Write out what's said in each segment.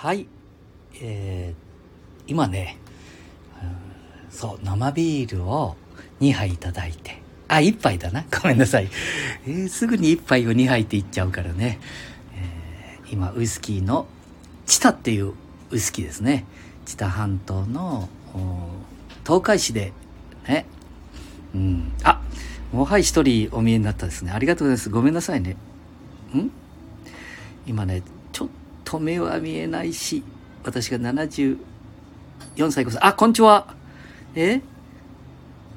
はい。えー、今ね、うんそう、生ビールを2杯いただいて、あ、1杯だな。ごめんなさい。えーすぐに1杯を2杯って言っちゃうからね。えー今、ウイスキーのチタっていうウイスキーですね。知多半島の東海市で、ね。うん。あ、もうはい一人お見えになったですね。ありがとうございます。ごめんなさいね。ん？今ね、と目は見えないし、私が74歳5歳。あ、こんにちは。え？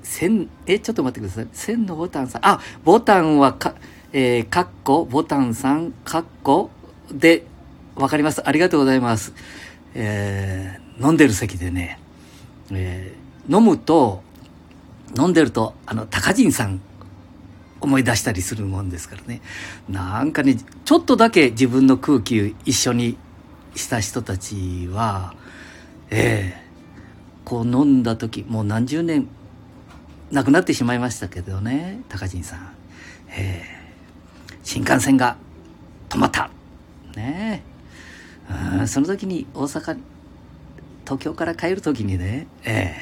千、え、ちょっと待ってください。千のボタンさん。あ、ボタンはか、えー、カッコ、ボタンさん、カッコで、わかります。ありがとうございます。えー、飲んでる席でね、えー、飲むと、飲んでると、あの、高人さん、思い出したりするもんですからね。なんかね、ちょっとだけ自分の空気一緒にした人たちは、ええこう飲んだ時、もう何十年、亡くなってしまいましたけどね、高人さん。ええ新幹線が止まった。ねえ。うんその時に大阪、東京から帰る時にね、え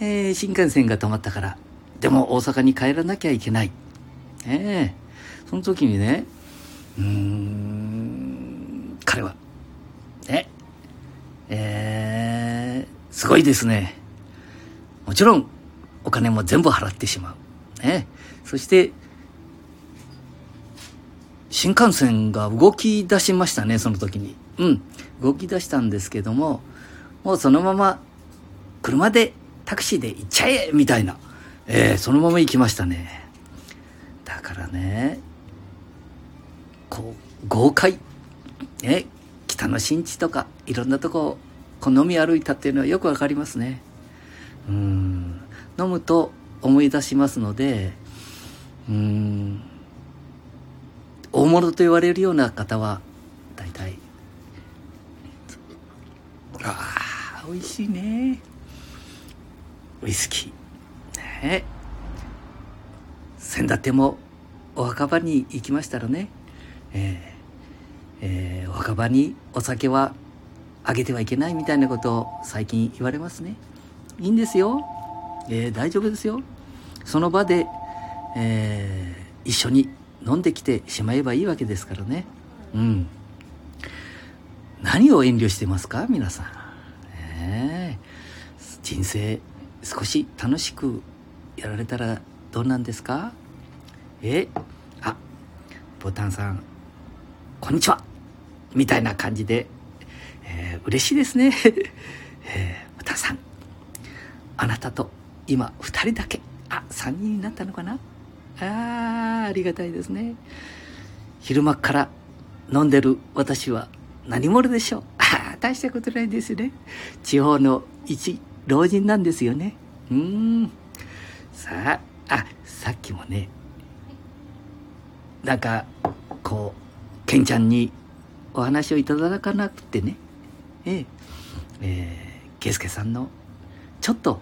えええ新幹線が止まったから、でも大阪に帰らなきゃいけない。ええその時にね、うーん、彼は、ね、ええすごいですね。もちろん、お金も全部払ってしまう。ね。そして、新幹線が動き出しましたね、その時に。うん、動き出したんですけども、もうそのまま、車で、タクシーで行っちゃえみたいな。ええそのまま行きましたね。だからね、こう、豪快、ね、北の新地とか、いろんなとこ、こう飲み歩いたっていうのはよくわかりますね。うん、飲むと思い出しますので、うん、大物と言われるような方は、大体、ああ、美味しいね。ウイスキー。ね先だってもお墓場に行きましたらね、えーえーお墓場にお酒はあげてはいけないみたいなことを最近言われますね。いいんですよ。えー大丈夫ですよ。その場で、えー一緒に飲んできてしまえばいいわけですからね。うん。何を遠慮してますか？皆さん。ねえ人生少し楽しくやられたらどうなんですか？え？あボタンさんこんにちは。みたいな感じで、えー嬉しいですね、えーボタンさんあなたと今2人だけあ3人になったのかな？あーありがたいですね。昼間から飲んでる私は何者でしょう？大したことないですね。地方の一老人なんですよね。うん。さああさっきもねなんかこうケンちゃんにお話をいただかなくてね。ええ。えー、圭介さんのちょっと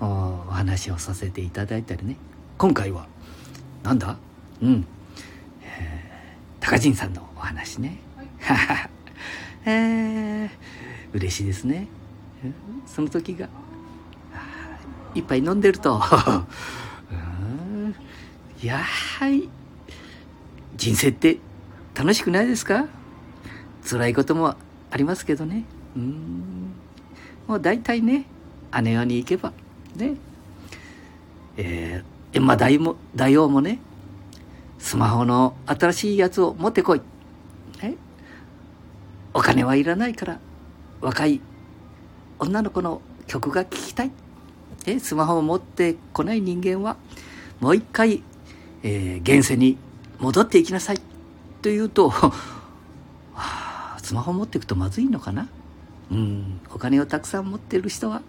おお話をさせていただいたりね。今回はなんだ？うん、えー、高陣さんのお話ね。ははは えー、嬉しいですね。うん？その時が一杯飲んでると。やはい人生って楽しくないですか？辛いこともありますけどね。うん。もう大体ねあの世に行けばね。えー、閻魔大も大王もねスマホの新しいやつを持ってこい、ね、お金はいらないから若い女の子の曲が聴きたい、ね、スマホを持ってこない人間はもう一回、えー現世に戻っていきなさい。と言うと、スマホ持っていくとまずいのかな？うん。お金をたくさん持っている人は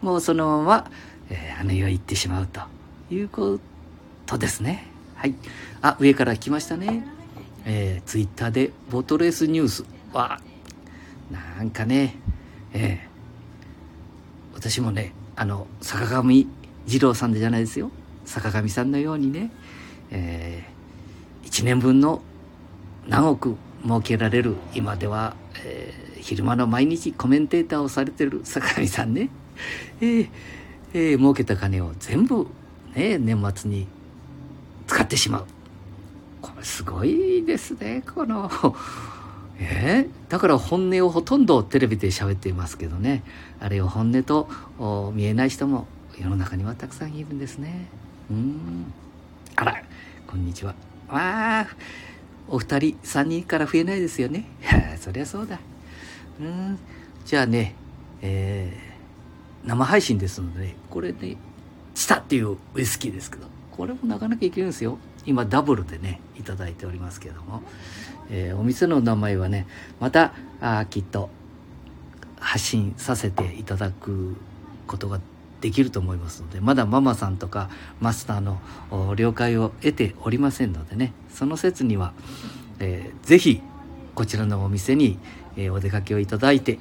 もうそのまま、えーあの世へ行ってしまうということですね。はい。あ上から来ましたね。えー、ツイッターでボトレースニュース。はなんかねえー私もねあの坂上二郎さんでじゃないですよ坂上さんのようにね、え1年分の何億儲けられる今では、えー昼間の毎日コメンテーターをされてる坂上さんね、えーえー、儲けた金を全部、ね、年末に使ってしまう。これすごいですね、このえ？ー、だから本音をほとんどテレビで喋っていますけどね。あれを本音と見えない人も世の中にはたくさんいるんですね。うん。あらこんにちは。わあお二人3人から増えないですよね。そりゃそうだ。うん。じゃあねえー、生配信ですので、ね、これねチタっていうウイスキーですけどこれもなかなかいけるんですよ。今ダブルでねいただいておりますけども。えー、お店の名前はねまたあきっと発信させていただくことができると思いますのでまだママさんとかマスターの了解を得ておりませんのでねその説には、えー、ぜひこちらのお店に、えー、お出かけをいただいて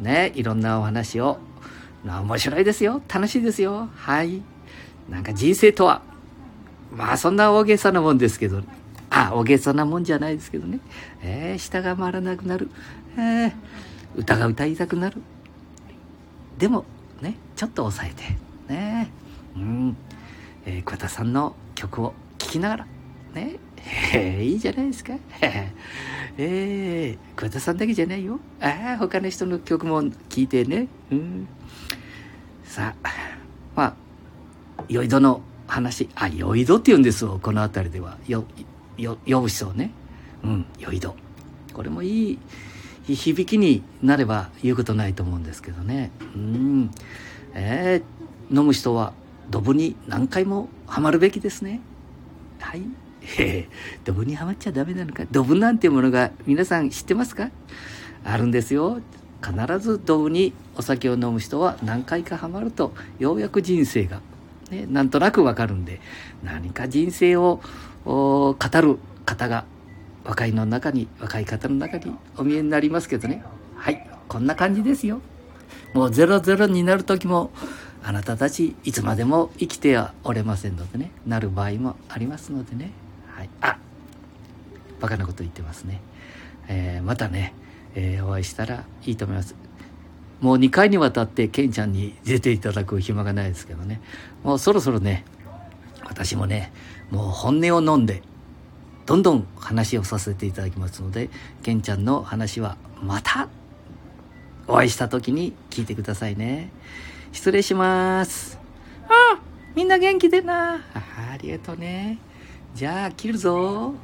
ねいろんなお話を面白いですよ楽しいですよはい。なんか人生とはまあそんな大げさなもんですけどあ、大げさなもんじゃないですけどね。えー、舌が回らなくなる。えー、歌が歌いたくなる。でも、ね、ちょっと抑えて、ね、うん、えー、桑田さんの曲を聴きながら、ね、えー、いいじゃないですか。えー、桑田さんだけじゃないよ。ああ、他の人の曲も聴いてね。うん。さあ、まあ、酔いどの話、あ、酔いどって言うんですよ、この辺りでは。よよ呼ぶ人ね。うん酔いど。これもいい響きになれば言うことないと思うんですけどね。うん。えー、飲む人はドブに何回もはまるべきですね。はい。ドブにはまっちゃダメなのか。ドブなんていうものが皆さん知ってますか？あるんですよ。必ずドブにお酒を飲む人は何回かハマるとようやく人生が、ね、なんとなくわかるんで何か人生を語る方が若いの中に若い方の中にお見えになりますけどね。はいこんな感じですよ。もうゼロゼロになる時もあなたたちいつまでも生きてはおれませんのでね。なる場合もありますのでね。はいあバカなこと言ってますね、えー、またね、えー、お会いしたらいいと思います。もう2回にわたってケンちゃんに出ていただく暇がないですけどね。もうそろそろね私もねもう本音を飲んでどんどん話をさせていただきますのでケンちゃんの話はまたお会いした時に聞いてくださいね。失礼します。あみんな元気でな。あありがとうね。じゃあ切るぞ